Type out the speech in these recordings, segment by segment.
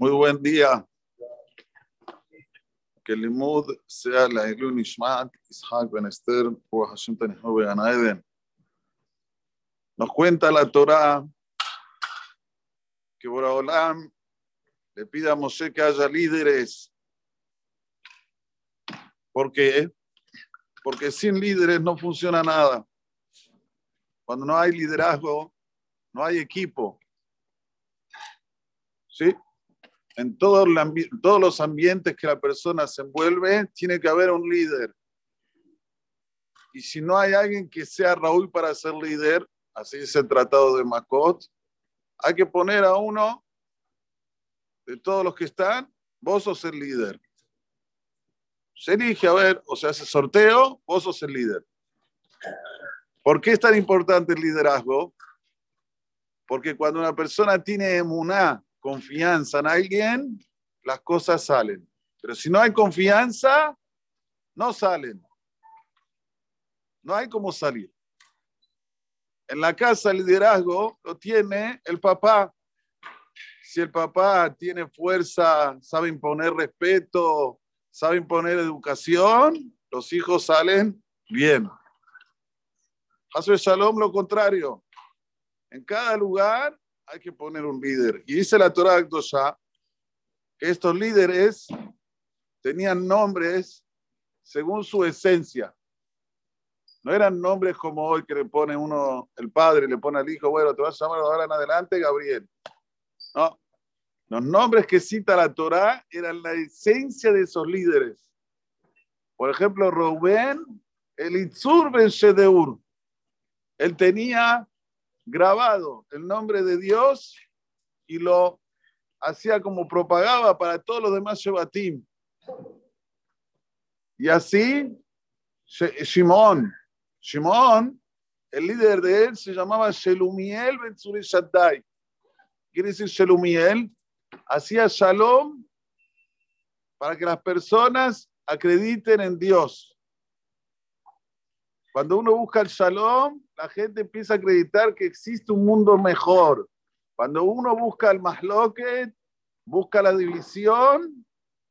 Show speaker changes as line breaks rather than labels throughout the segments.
Muy buen día. Que el limud sea la Ilu Nishmat, Ishaq Ben Esther, Hashem Tanihu Eden. Nos cuenta la Torah que Boraholam le pide a Moshe que haya líderes. ¿Por qué? Porque sin líderes no funciona nada. Cuando no hay liderazgo, no hay equipo. ¿Sí? En todo todos los ambientes que la persona se envuelve, tiene que haber un líder. Y si no hay alguien que sea Raúl para ser líder, así es el tratado de Macot, hay que poner a uno de todos los que están, vos sos el líder. Se elige, a ver, o sea, hace sorteo, vos sos el líder. ¿Por qué es tan importante el liderazgo? Porque cuando una persona tiene emuná, confianza en alguien, las cosas salen. Pero si no hay confianza, no salen. No hay cómo salir. En la casa el liderazgo lo tiene el papá. Si el papá tiene fuerza, sabe imponer respeto, sabe imponer educación, los hijos salen bien. Hace Shalom lo contrario. En cada lugar hay que poner un líder. Y dice la Torah Akdosha que estos líderes tenían nombres según su esencia. No eran nombres como hoy que le pone uno, el padre le pone al hijo, bueno, te vas a llamar ahora en adelante Gabriel. No. Los nombres que cita la Torah eran la esencia de esos líderes. Por ejemplo, Rubén, el Itzur Ben Shedeur. Él tenía grabado el nombre de Dios y lo hacía como propagaba para todos los demás Shebatim. Y así, Shimon, Shimon, el líder de él se llamaba Shelumiel Ben Shaddai. Quiere decir Shelumiel, hacía shalom para que las personas acrediten en Dios. Cuando uno busca el shalom, la gente empieza a acreditar que existe un mundo mejor. Cuando uno busca el masloquet, busca la división,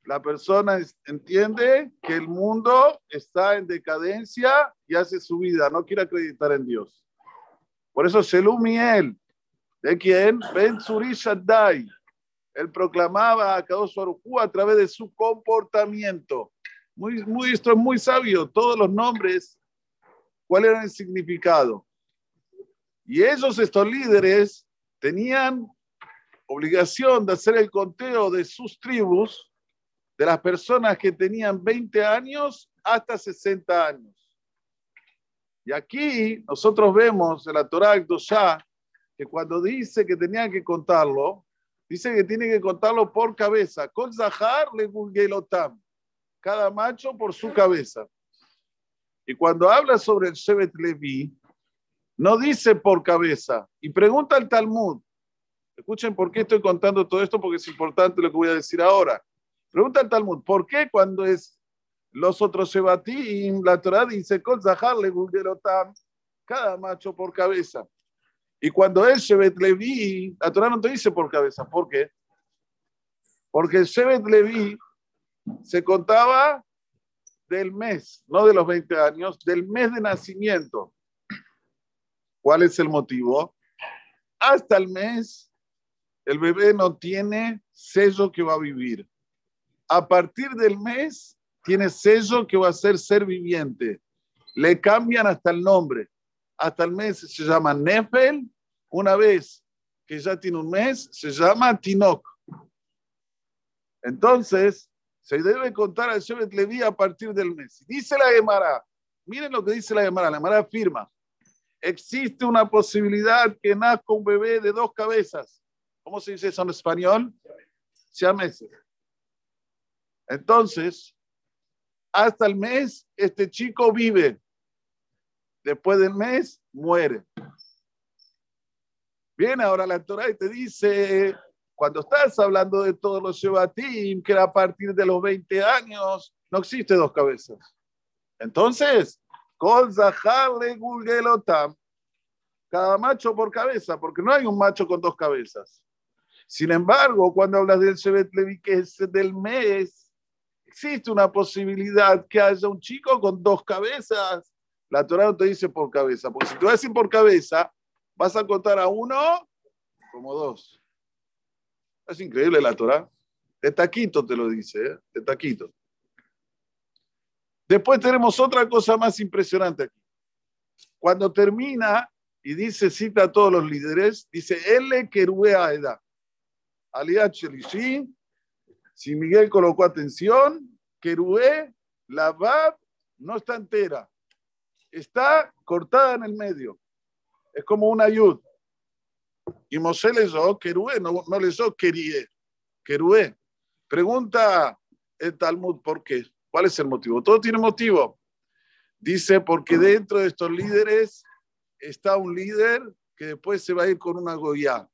la persona entiende que el mundo está en decadencia y hace su vida, no quiere acreditar en Dios. Por eso Shelumiel, ¿de quién? Ben Suri Shaddai. Él proclamaba a Kadosh a través de su comportamiento. Muy, muy, esto es muy sabio. Todos los nombres cuál era el significado. Y ellos, estos líderes, tenían obligación de hacer el conteo de sus tribus, de las personas que tenían 20 años hasta 60 años. Y aquí nosotros vemos en la Torah ya que cuando dice que tenían que contarlo, dice que tiene que contarlo por cabeza. Con Zahar le cada macho por su cabeza. Y cuando habla sobre el Shevet Levi, no dice por cabeza. Y pregunta al Talmud. Escuchen por qué estoy contando todo esto, porque es importante lo que voy a decir ahora. Pregunta al Talmud, ¿por qué cuando es los otros y la Torah dice, cada macho por cabeza? Y cuando es Shevet Levi, la Torah no te dice por cabeza. ¿Por qué? Porque el Shevet Levi se contaba del mes, no de los 20 años, del mes de nacimiento. ¿Cuál es el motivo? Hasta el mes, el bebé no tiene sello que va a vivir. A partir del mes, tiene sello que va a ser ser viviente. Le cambian hasta el nombre. Hasta el mes se llama Nefel. Una vez que ya tiene un mes, se llama Tinok. Entonces, se debe contar al Shevet Levi a partir del mes. Dice la Gemara, miren lo que dice la Gemara, la Gemara afirma, existe una posibilidad que nazca un bebé de dos cabezas. ¿Cómo se dice eso en español? meses. Entonces, hasta el mes, este chico vive. Después del mes, muere. Viene ahora la Torah te dice, cuando estás hablando de todos los Shebatim, que era a partir de los 20 años, no existe dos cabezas. Entonces, Kol Zaharle Gulgelotam, cada macho por cabeza, porque no hay un macho con dos cabezas. Sin embargo, cuando hablas del Shevet Levi, que es del mes, existe una posibilidad que haya un chico con dos cabezas. La Torah no te dice por cabeza, porque si te vas a decir por cabeza, vas a contar a uno como dos. Es increíble la Torah. De taquito te lo dice, ¿eh? de taquito. Después tenemos otra cosa más impresionante aquí. Cuando termina y dice, cita a todos los líderes, dice, L Kerue Aeda. Aliat Shelishi, si Miguel colocó atención, Kerue, la Bab no está entera, está cortada en el medio. Es como una yud. Y Moshe leyó Kerue, no, no leyó Kerie, Kerue. Pregunta el Talmud, ¿por qué? ¿Cuál es el motivo? Todo tiene motivo. Dice, porque dentro de estos líderes está un líder que después se va a ir con una Goya.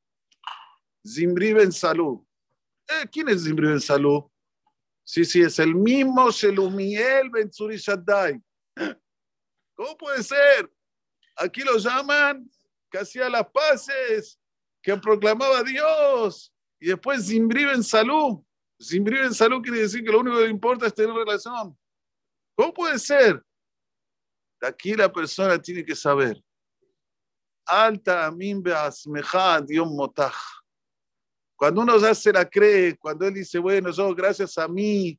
Zimbri Ben Salud. Eh, ¿Quién es Zimbri Ben Salud? Sí, sí, es el mismo Shelumiel Ben Shaddai. ¿Cómo puede ser? Aquí lo llaman que hacía las paces, que proclamaba a Dios. Y después Zimbri Ben Salud. Zimbri Ben Salud quiere decir que lo único que le importa es tener relación. ¿Cómo puede ser? Aquí la persona tiene que saber. Alta amin Dios motaj. Cuando uno ya se la cree, cuando él dice, bueno, yo gracias a mí,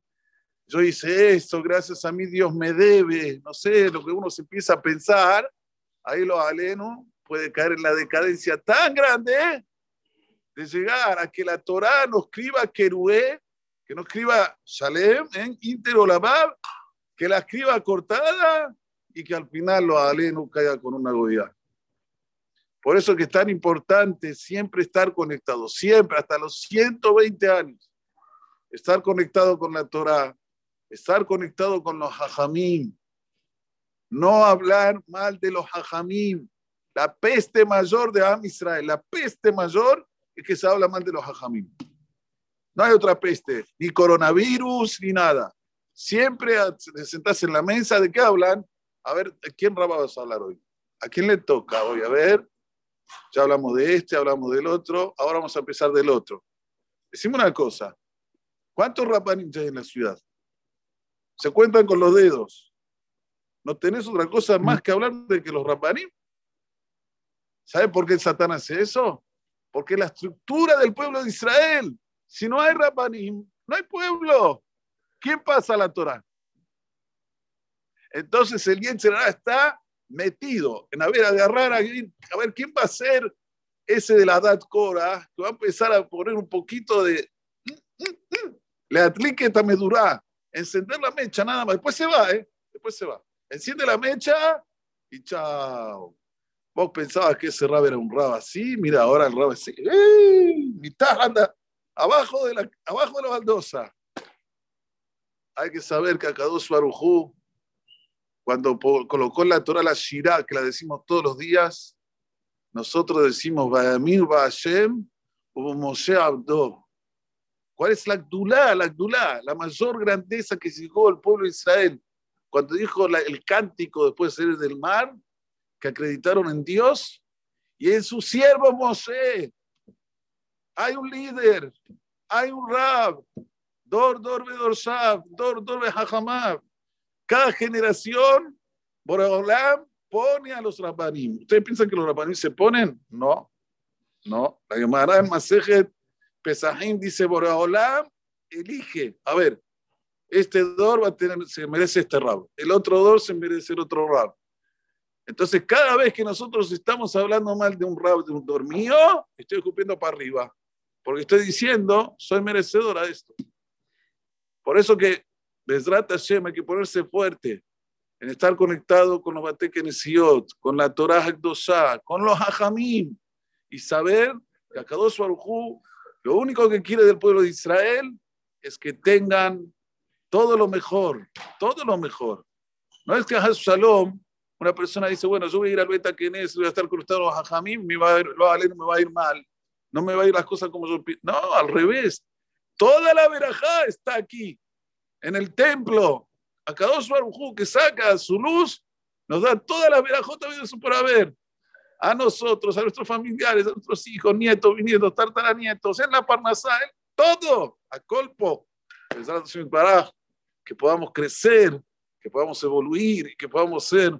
yo hice esto, gracias a mí Dios me debe, no sé, lo que uno se empieza a pensar, ahí lo aleno puede caer en la decadencia tan grande de llegar a que la Torah no escriba Kerué, que no escriba Shalem en Inter que la escriba cortada y que al final lo aleno caiga con una goya. Por eso que es tan importante siempre estar conectado, siempre, hasta los 120 años, estar conectado con la Torah, estar conectado con los hajamim, no hablar mal de los hajamim. La peste mayor de Am Israel, la peste mayor es que se habla mal de los hajamim. No hay otra peste, ni coronavirus, ni nada. Siempre te sentás en la mesa, ¿de qué hablan? A ver, ¿de quién vas a hablar hoy? ¿A quién le toca hoy? A ver, ya hablamos de este, hablamos del otro, ahora vamos a empezar del otro. Decimos una cosa, ¿cuántos rapanim hay en la ciudad? Se cuentan con los dedos. ¿No tenés otra cosa más que hablar de que los rapanim? ¿Sabe por qué Satán hace eso? Porque la estructura del pueblo de Israel, si no hay rapanim, no hay pueblo. ¿Quién pasa la Torah? Entonces el Yetzirah está metido en a ver, agarrar a, a ver quién va a ser ese de la edad Cora, que va a empezar a poner un poquito de. Le aplique esta medura, encender la mecha nada más. Después se va, ¿eh? Después se va. Enciende la mecha y chao. Vos pensabas que ese rab era un rab así, mira, ahora el rab así. ¡Ey! Mitad anda abajo de la, abajo de la baldosa. Hay que saber que Akadosh Barujú cuando colocó en la Torah la Shirah, que la decimos todos los días, nosotros decimos, Vayamir Hashem, Moshe Abdo. ¿Cuál es la Gdulá? La Gdulá, la mayor grandeza que llegó el pueblo de Israel. Cuando dijo el cántico después de salir del mar, que acreditaron en Dios y en su siervo Moshe. Hay un líder, hay un rab, Dor, Dor, Bedor, Dor, Dor, Behajamab. Cada generación, Boreolam pone a los Rabbanim. ¿Ustedes piensan que los Rabbanim se ponen? No, no. La Gemara en Masejet Pesahim dice Boreolam elige. A ver, este Dor va a tener, se merece este rab. El otro Dor se merece el otro rab. Entonces, cada vez que nosotros estamos hablando mal de un rab, de un dormido, estoy escupiendo para arriba. Porque estoy diciendo, soy merecedora de esto. Por eso que Besrat Hashem, hay que ponerse fuerte en estar conectado con los Batekenesiot, con la Torah Hakdosha, con los Hajamim, y saber que Akadosh Baruj lo único que quiere del pueblo de Israel es que tengan todo lo mejor, todo lo mejor. No es que a Shalom, una persona dice, bueno, yo voy a ir al Beta Kenes, voy a estar con los Hajamim, me va a ir, no me va a ir mal, no me va a ir las cosas como yo No, al revés. Toda la verajá está aquí en el templo, a Kadosh Barujú que saca su luz, nos da toda la verajota de su por haber. a nosotros, a nuestros familiares, a nuestros hijos, nietos, bisnietos, tartaranietos, en la Parnasá, todo, a colpo, que podamos crecer, que podamos evoluir que podamos ser